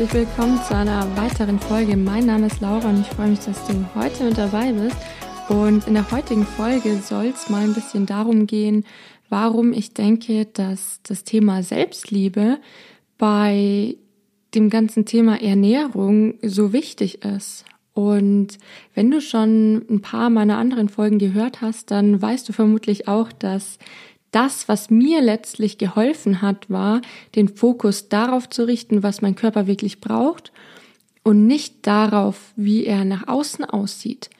herzlich willkommen zu einer weiteren Folge. Mein Name ist Laura und ich freue mich, dass du heute mit dabei bist. Und in der heutigen Folge soll es mal ein bisschen darum gehen, warum ich denke, dass das Thema Selbstliebe bei dem ganzen Thema Ernährung so wichtig ist. Und wenn du schon ein paar meiner anderen Folgen gehört hast, dann weißt du vermutlich auch, dass das, was mir letztlich geholfen hat, war, den Fokus darauf zu richten, was mein Körper wirklich braucht und nicht darauf, wie er nach außen aussieht.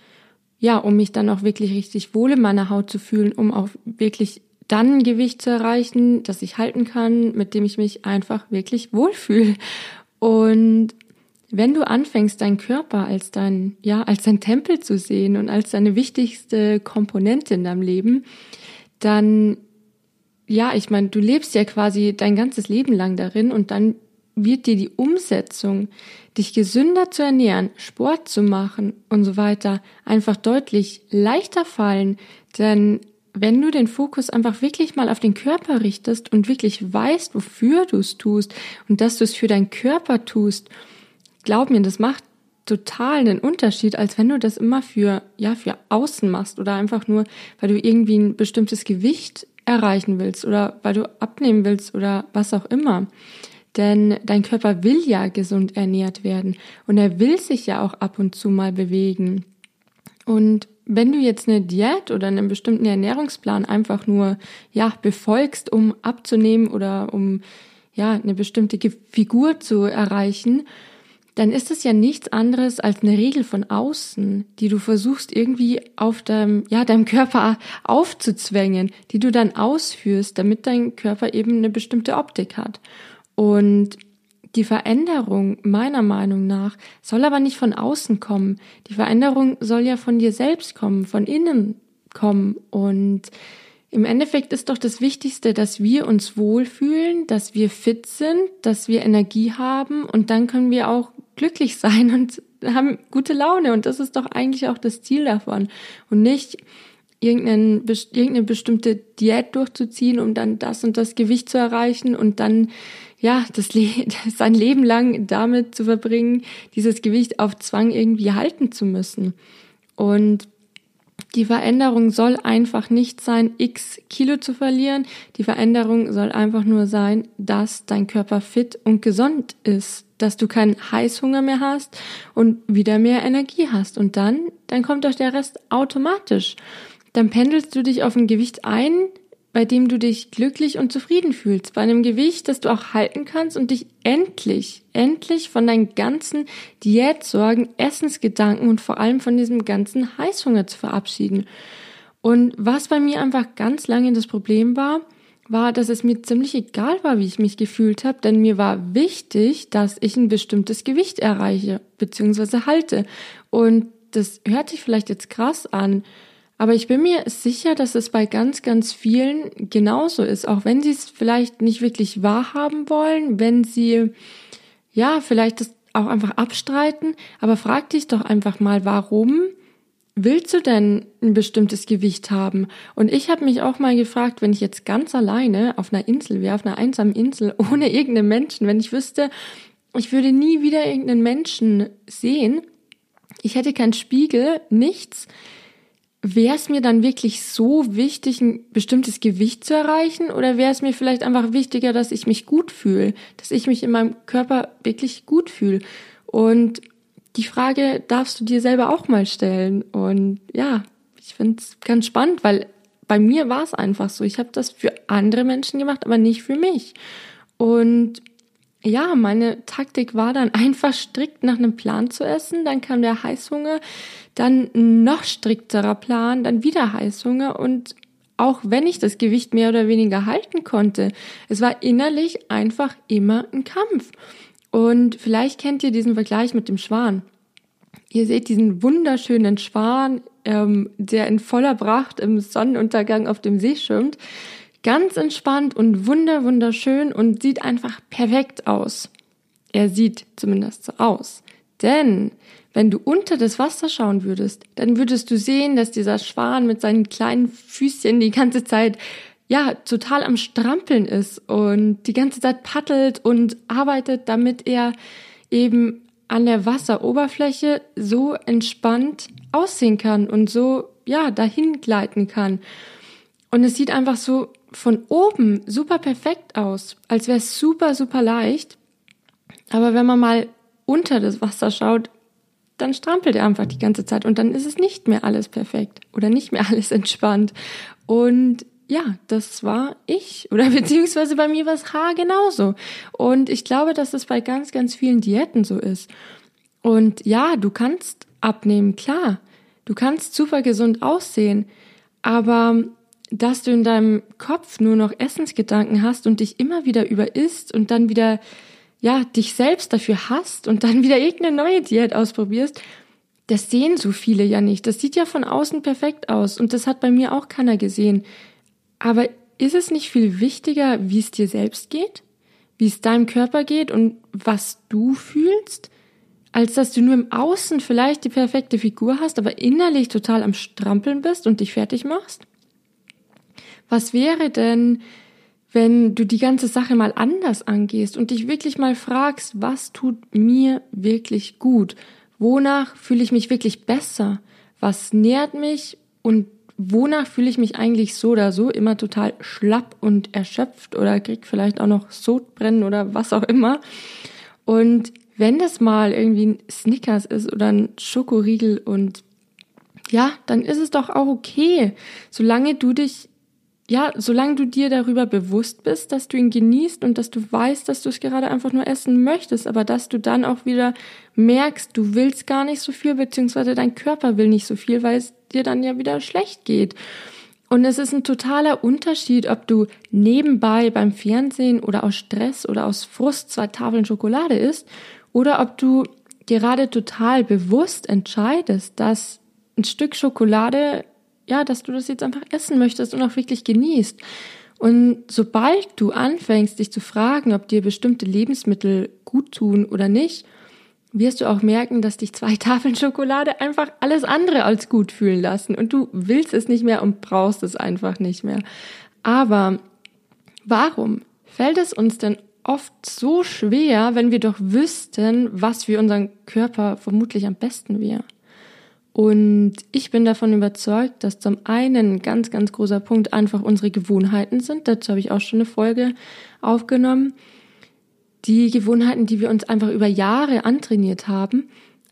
Ja, um mich dann auch wirklich richtig wohl in meiner Haut zu fühlen, um auch wirklich dann ein Gewicht zu erreichen, das ich halten kann, mit dem ich mich einfach wirklich wohlfühle. Und wenn du anfängst, deinen Körper als dein, ja, als dein Tempel zu sehen und als deine wichtigste Komponente in deinem Leben, dann, ja, ich meine, du lebst ja quasi dein ganzes Leben lang darin und dann wird dir die Umsetzung, dich gesünder zu ernähren, Sport zu machen und so weiter, einfach deutlich leichter fallen, denn wenn du den Fokus einfach wirklich mal auf den Körper richtest und wirklich weißt, wofür du es tust und dass du es für deinen Körper tust, glaub mir, das macht total einen Unterschied, als wenn du das immer für, ja, für außen machst oder einfach nur, weil du irgendwie ein bestimmtes Gewicht erreichen willst oder weil du abnehmen willst oder was auch immer. Denn dein Körper will ja gesund ernährt werden und er will sich ja auch ab und zu mal bewegen. Und wenn du jetzt eine Diät oder einen bestimmten Ernährungsplan einfach nur, ja, befolgst, um abzunehmen oder um, ja, eine bestimmte Figur zu erreichen, dann ist es ja nichts anderes als eine Regel von außen, die du versuchst irgendwie auf deinem, ja, deinem Körper aufzuzwängen, die du dann ausführst, damit dein Körper eben eine bestimmte Optik hat. Und die Veränderung meiner Meinung nach soll aber nicht von außen kommen. Die Veränderung soll ja von dir selbst kommen, von innen kommen. Und im Endeffekt ist doch das Wichtigste, dass wir uns wohlfühlen, dass wir fit sind, dass wir Energie haben und dann können wir auch glücklich sein und haben gute Laune. Und das ist doch eigentlich auch das Ziel davon. Und nicht irgendeine, bestimmte Diät durchzuziehen, um dann das und das Gewicht zu erreichen und dann ja, das Le sein Leben lang damit zu verbringen, dieses Gewicht auf Zwang irgendwie halten zu müssen. Und die Veränderung soll einfach nicht sein, x Kilo zu verlieren. Die Veränderung soll einfach nur sein, dass dein Körper fit und gesund ist, dass du keinen Heißhunger mehr hast und wieder mehr Energie hast. Und dann, dann kommt doch der Rest automatisch. Dann pendelst du dich auf ein Gewicht ein, bei dem du dich glücklich und zufrieden fühlst, bei einem Gewicht, das du auch halten kannst und dich endlich, endlich von deinen ganzen Diätsorgen, Essensgedanken und vor allem von diesem ganzen Heißhunger zu verabschieden. Und was bei mir einfach ganz lange das Problem war, war, dass es mir ziemlich egal war, wie ich mich gefühlt habe, denn mir war wichtig, dass ich ein bestimmtes Gewicht erreiche bzw. halte. Und das hört sich vielleicht jetzt krass an, aber ich bin mir sicher, dass es bei ganz, ganz vielen genauso ist, auch wenn sie es vielleicht nicht wirklich wahrhaben wollen, wenn sie, ja, vielleicht das auch einfach abstreiten. Aber frag dich doch einfach mal, warum willst du denn ein bestimmtes Gewicht haben? Und ich habe mich auch mal gefragt, wenn ich jetzt ganz alleine auf einer Insel wäre, auf einer einsamen Insel, ohne irgendeinen Menschen, wenn ich wüsste, ich würde nie wieder irgendeinen Menschen sehen, ich hätte keinen Spiegel, nichts, wäre es mir dann wirklich so wichtig, ein bestimmtes Gewicht zu erreichen oder wäre es mir vielleicht einfach wichtiger, dass ich mich gut fühle, dass ich mich in meinem Körper wirklich gut fühle? Und die Frage darfst du dir selber auch mal stellen. Und ja, ich finde es ganz spannend, weil bei mir war es einfach so. Ich habe das für andere Menschen gemacht, aber nicht für mich. Und ja, meine Taktik war dann einfach strikt nach einem Plan zu essen. Dann kam der Heißhunger, dann noch strikterer Plan, dann wieder Heißhunger und auch wenn ich das Gewicht mehr oder weniger halten konnte, es war innerlich einfach immer ein Kampf. Und vielleicht kennt ihr diesen Vergleich mit dem Schwan. Ihr seht diesen wunderschönen Schwan, ähm, der in voller Pracht im Sonnenuntergang auf dem See schwimmt ganz entspannt und wunder wunderschön und sieht einfach perfekt aus. Er sieht zumindest so aus. Denn wenn du unter das Wasser schauen würdest, dann würdest du sehen, dass dieser Schwan mit seinen kleinen Füßchen die ganze Zeit ja, total am Strampeln ist und die ganze Zeit paddelt und arbeitet, damit er eben an der Wasseroberfläche so entspannt aussehen kann und so, ja, dahin gleiten kann. Und es sieht einfach so von oben super perfekt aus, als wäre es super, super leicht. Aber wenn man mal unter das Wasser schaut, dann strampelt er einfach die ganze Zeit und dann ist es nicht mehr alles perfekt oder nicht mehr alles entspannt. Und ja, das war ich oder beziehungsweise bei mir war es Haar genauso. Und ich glaube, dass das bei ganz, ganz vielen Diäten so ist. Und ja, du kannst abnehmen, klar. Du kannst super gesund aussehen, aber dass du in deinem Kopf nur noch Essensgedanken hast und dich immer wieder über isst und dann wieder ja, dich selbst dafür hasst und dann wieder irgendeine neue Diät ausprobierst, das sehen so viele ja nicht. Das sieht ja von außen perfekt aus und das hat bei mir auch keiner gesehen. Aber ist es nicht viel wichtiger, wie es dir selbst geht? Wie es deinem Körper geht und was du fühlst? Als dass du nur im Außen vielleicht die perfekte Figur hast, aber innerlich total am Strampeln bist und dich fertig machst? Was wäre denn, wenn du die ganze Sache mal anders angehst und dich wirklich mal fragst, was tut mir wirklich gut? Wonach fühle ich mich wirklich besser? Was nährt mich und wonach fühle ich mich eigentlich so oder so immer total schlapp und erschöpft oder krieg vielleicht auch noch Sodbrennen oder was auch immer. Und wenn das mal irgendwie ein Snickers ist oder ein Schokoriegel und ja, dann ist es doch auch okay, solange du dich ja, solange du dir darüber bewusst bist, dass du ihn genießt und dass du weißt, dass du es gerade einfach nur essen möchtest, aber dass du dann auch wieder merkst, du willst gar nicht so viel, beziehungsweise dein Körper will nicht so viel, weil es dir dann ja wieder schlecht geht. Und es ist ein totaler Unterschied, ob du nebenbei beim Fernsehen oder aus Stress oder aus Frust zwei Tafeln Schokolade isst oder ob du gerade total bewusst entscheidest, dass ein Stück Schokolade ja, dass du das jetzt einfach essen möchtest und auch wirklich genießt. Und sobald du anfängst, dich zu fragen, ob dir bestimmte Lebensmittel gut tun oder nicht, wirst du auch merken, dass dich zwei Tafeln Schokolade einfach alles andere als gut fühlen lassen und du willst es nicht mehr und brauchst es einfach nicht mehr. Aber warum fällt es uns denn oft so schwer, wenn wir doch wüssten, was für unseren Körper vermutlich am besten wäre? Und ich bin davon überzeugt, dass zum einen ein ganz, ganz großer Punkt einfach unsere Gewohnheiten sind. Dazu habe ich auch schon eine Folge aufgenommen. Die Gewohnheiten, die wir uns einfach über Jahre antrainiert haben.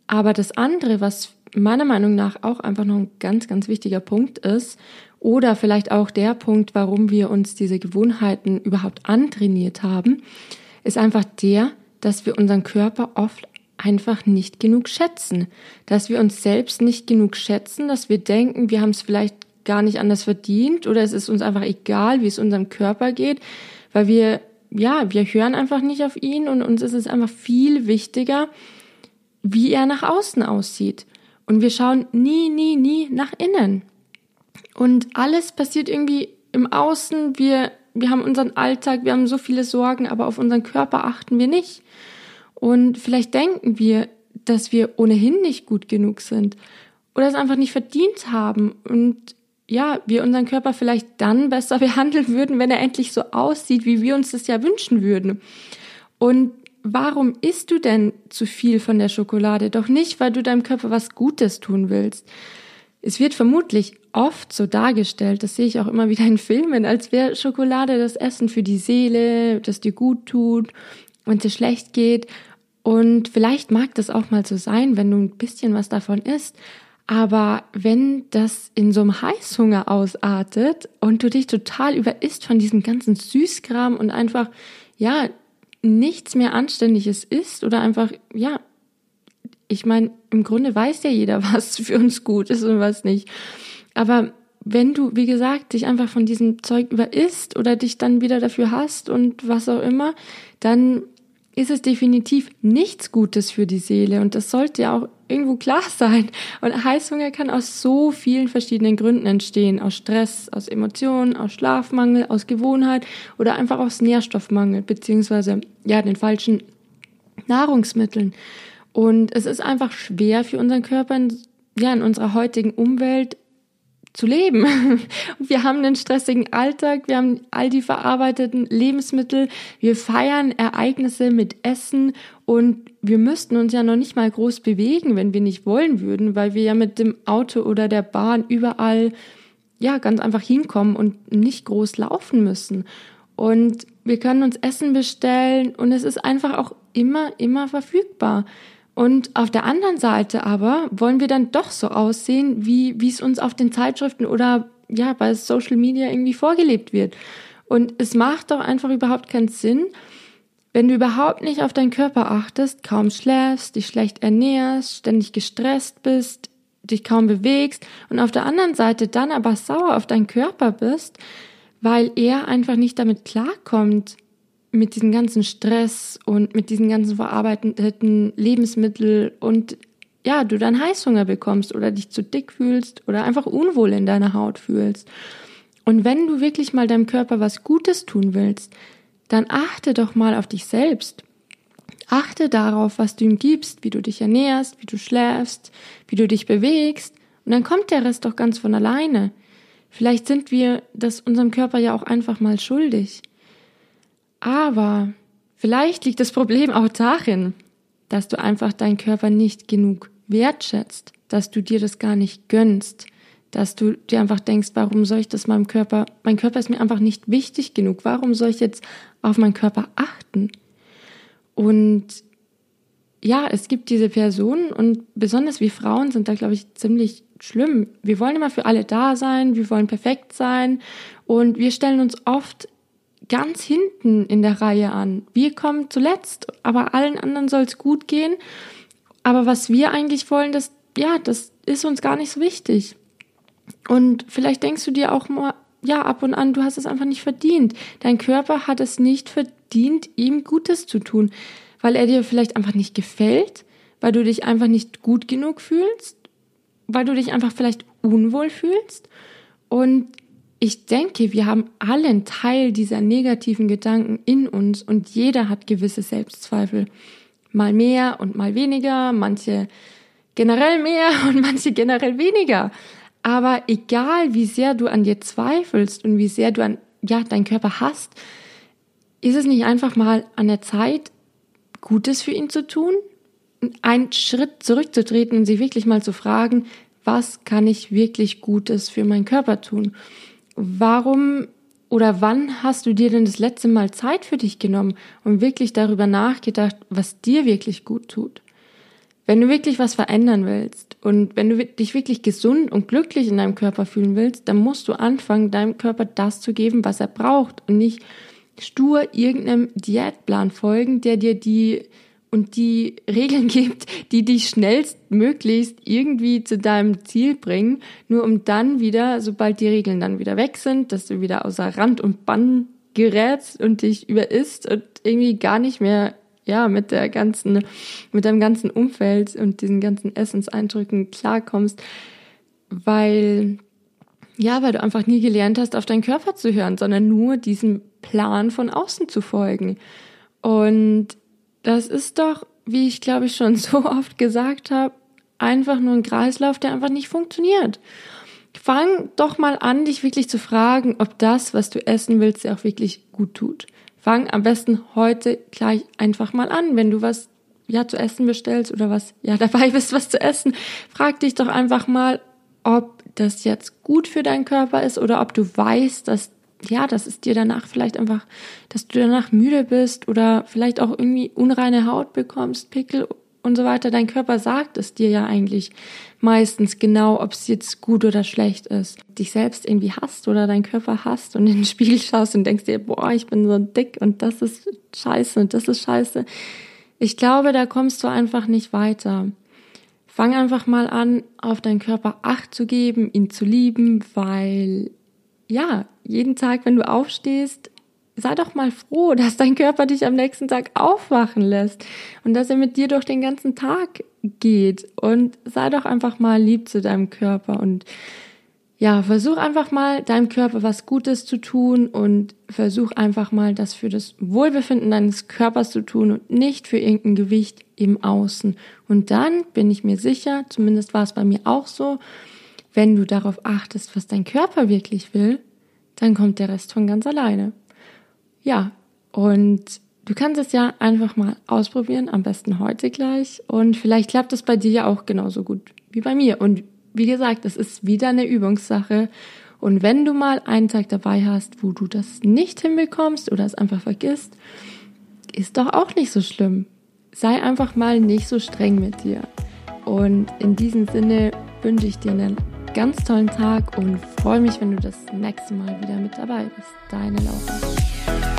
Aber das andere, was meiner Meinung nach auch einfach noch ein ganz, ganz wichtiger Punkt ist, oder vielleicht auch der Punkt, warum wir uns diese Gewohnheiten überhaupt antrainiert haben, ist einfach der, dass wir unseren Körper oft einfach nicht genug schätzen, dass wir uns selbst nicht genug schätzen, dass wir denken, wir haben es vielleicht gar nicht anders verdient oder es ist uns einfach egal, wie es unserem Körper geht, weil wir, ja, wir hören einfach nicht auf ihn und uns ist es einfach viel wichtiger, wie er nach außen aussieht. Und wir schauen nie, nie, nie nach innen. Und alles passiert irgendwie im Außen. Wir, wir haben unseren Alltag, wir haben so viele Sorgen, aber auf unseren Körper achten wir nicht. Und vielleicht denken wir, dass wir ohnehin nicht gut genug sind oder es einfach nicht verdient haben und ja, wir unseren Körper vielleicht dann besser behandeln würden, wenn er endlich so aussieht, wie wir uns das ja wünschen würden. Und warum isst du denn zu viel von der Schokolade? Doch nicht, weil du deinem Körper was Gutes tun willst. Es wird vermutlich oft so dargestellt, das sehe ich auch immer wieder in Filmen, als wäre Schokolade das Essen für die Seele, das dir gut tut, wenn es dir schlecht geht. Und vielleicht mag das auch mal so sein, wenn du ein bisschen was davon isst. Aber wenn das in so einem Heißhunger ausartet und du dich total überisst von diesem ganzen Süßkram und einfach, ja, nichts mehr Anständiges isst oder einfach, ja, ich meine, im Grunde weiß ja jeder, was für uns gut ist und was nicht. Aber wenn du, wie gesagt, dich einfach von diesem Zeug überisst oder dich dann wieder dafür hast und was auch immer, dann ist es definitiv nichts Gutes für die Seele und das sollte ja auch irgendwo klar sein. Und Heißhunger kann aus so vielen verschiedenen Gründen entstehen. Aus Stress, aus Emotionen, aus Schlafmangel, aus Gewohnheit oder einfach aus Nährstoffmangel, beziehungsweise ja, den falschen Nahrungsmitteln. Und es ist einfach schwer für unseren Körper, ja, in unserer heutigen Umwelt zu leben. Wir haben einen stressigen Alltag, wir haben all die verarbeiteten Lebensmittel, wir feiern Ereignisse mit Essen und wir müssten uns ja noch nicht mal groß bewegen, wenn wir nicht wollen würden, weil wir ja mit dem Auto oder der Bahn überall ja ganz einfach hinkommen und nicht groß laufen müssen. Und wir können uns Essen bestellen und es ist einfach auch immer, immer verfügbar. Und auf der anderen Seite aber wollen wir dann doch so aussehen, wie, wie es uns auf den Zeitschriften oder ja, bei Social Media irgendwie vorgelebt wird. Und es macht doch einfach überhaupt keinen Sinn, wenn du überhaupt nicht auf deinen Körper achtest, kaum schläfst, dich schlecht ernährst, ständig gestresst bist, dich kaum bewegst und auf der anderen Seite dann aber sauer auf deinen Körper bist, weil er einfach nicht damit klarkommt, mit diesem ganzen Stress und mit diesen ganzen verarbeiteten Lebensmitteln und ja, du dann Heißhunger bekommst oder dich zu dick fühlst oder einfach unwohl in deiner Haut fühlst. Und wenn du wirklich mal deinem Körper was Gutes tun willst, dann achte doch mal auf dich selbst. Achte darauf, was du ihm gibst, wie du dich ernährst, wie du schläfst, wie du dich bewegst, und dann kommt der Rest doch ganz von alleine. Vielleicht sind wir das unserem Körper ja auch einfach mal schuldig. Aber vielleicht liegt das Problem auch darin, dass du einfach deinen Körper nicht genug wertschätzt, dass du dir das gar nicht gönnst, dass du dir einfach denkst, warum soll ich das meinem Körper, mein Körper ist mir einfach nicht wichtig genug, warum soll ich jetzt auf meinen Körper achten? Und ja, es gibt diese Personen und besonders wir Frauen sind da, glaube ich, ziemlich schlimm. Wir wollen immer für alle da sein, wir wollen perfekt sein und wir stellen uns oft ganz hinten in der Reihe an. Wir kommen zuletzt, aber allen anderen soll es gut gehen. Aber was wir eigentlich wollen, das, ja, das ist uns gar nicht so wichtig. Und vielleicht denkst du dir auch mal, ja, ab und an, du hast es einfach nicht verdient. Dein Körper hat es nicht verdient, ihm Gutes zu tun, weil er dir vielleicht einfach nicht gefällt, weil du dich einfach nicht gut genug fühlst, weil du dich einfach vielleicht unwohl fühlst. Und ich denke, wir haben alle einen Teil dieser negativen Gedanken in uns und jeder hat gewisse Selbstzweifel. Mal mehr und mal weniger, manche generell mehr und manche generell weniger. Aber egal, wie sehr du an dir zweifelst und wie sehr du an, ja, deinen Körper hast, ist es nicht einfach mal an der Zeit, Gutes für ihn zu tun? Einen Schritt zurückzutreten und sich wirklich mal zu fragen, was kann ich wirklich Gutes für meinen Körper tun? Warum oder wann hast du dir denn das letzte Mal Zeit für dich genommen und wirklich darüber nachgedacht, was dir wirklich gut tut? Wenn du wirklich was verändern willst und wenn du dich wirklich gesund und glücklich in deinem Körper fühlen willst, dann musst du anfangen, deinem Körper das zu geben, was er braucht und nicht stur irgendeinem Diätplan folgen, der dir die und die Regeln gibt, die dich schnellstmöglichst irgendwie zu deinem Ziel bringen, nur um dann wieder, sobald die Regeln dann wieder weg sind, dass du wieder außer Rand und Bann gerätst und dich überisst und irgendwie gar nicht mehr ja mit der ganzen mit deinem ganzen Umfeld und diesen ganzen Essenseindrücken klarkommst, weil ja, weil du einfach nie gelernt hast, auf deinen Körper zu hören, sondern nur diesem Plan von außen zu folgen. Und das ist doch, wie ich glaube ich schon so oft gesagt habe, einfach nur ein Kreislauf, der einfach nicht funktioniert. Fang doch mal an, dich wirklich zu fragen, ob das, was du essen willst, dir auch wirklich gut tut. Fang am besten heute gleich einfach mal an, wenn du was ja zu essen bestellst oder was ja dabei bist, was zu essen. Frag dich doch einfach mal, ob das jetzt gut für deinen Körper ist oder ob du weißt, dass ja, dass es dir danach vielleicht einfach, dass du danach müde bist oder vielleicht auch irgendwie unreine Haut bekommst, Pickel und so weiter. Dein Körper sagt es dir ja eigentlich meistens genau, ob es jetzt gut oder schlecht ist. Dich selbst irgendwie hasst oder dein Körper hasst und in den Spiegel schaust und denkst dir, boah, ich bin so dick und das ist scheiße und das ist scheiße. Ich glaube, da kommst du einfach nicht weiter. Fang einfach mal an, auf deinen Körper Acht zu geben, ihn zu lieben, weil ja, jeden Tag, wenn du aufstehst, sei doch mal froh, dass dein Körper dich am nächsten Tag aufwachen lässt und dass er mit dir durch den ganzen Tag geht. Und sei doch einfach mal lieb zu deinem Körper und ja, versuch einfach mal deinem Körper was Gutes zu tun und versuch einfach mal das für das Wohlbefinden deines Körpers zu tun und nicht für irgendein Gewicht im Außen. Und dann bin ich mir sicher, zumindest war es bei mir auch so, wenn du darauf achtest, was dein Körper wirklich will, dann kommt der Rest von ganz alleine. Ja, und du kannst es ja einfach mal ausprobieren, am besten heute gleich. Und vielleicht klappt es bei dir ja auch genauso gut wie bei mir. Und wie gesagt, es ist wieder eine Übungssache. Und wenn du mal einen Tag dabei hast, wo du das nicht hinbekommst oder es einfach vergisst, ist doch auch nicht so schlimm. Sei einfach mal nicht so streng mit dir. Und in diesem Sinne wünsche ich dir einen ganz tollen Tag und freue mich, wenn du das nächste Mal wieder mit dabei bist. Deine Laura.